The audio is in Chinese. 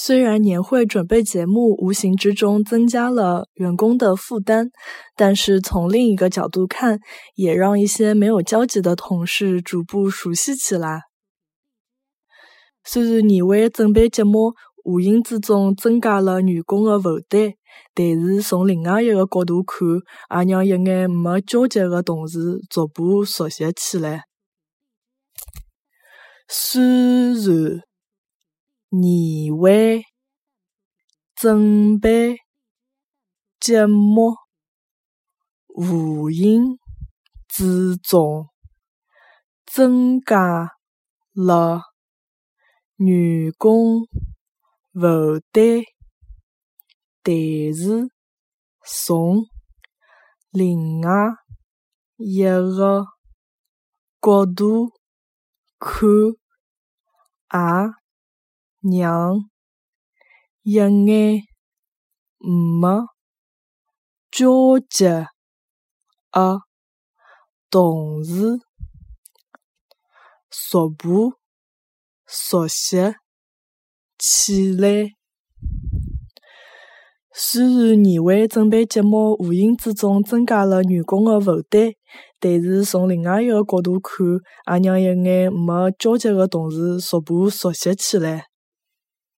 虽然年会准备节目无形之中增加了员工的负担，但是从另一个角度看，也让一些没有交集的同事逐步熟悉起来。虽然年会准备节目无形之中增加了员工的负担，但是从另外一个角度看，也让一眼没交集的同事逐步熟悉起来。虽然。年会准备节目无形之中增加了员工负担，但是从另外一个角度看，也。让一眼没交集的同事逐步熟悉起来。虽然年会准备节目无形之中增加了员工的负担，但是从另外一个角度看，也让一眼没交集的同事逐步熟悉起来。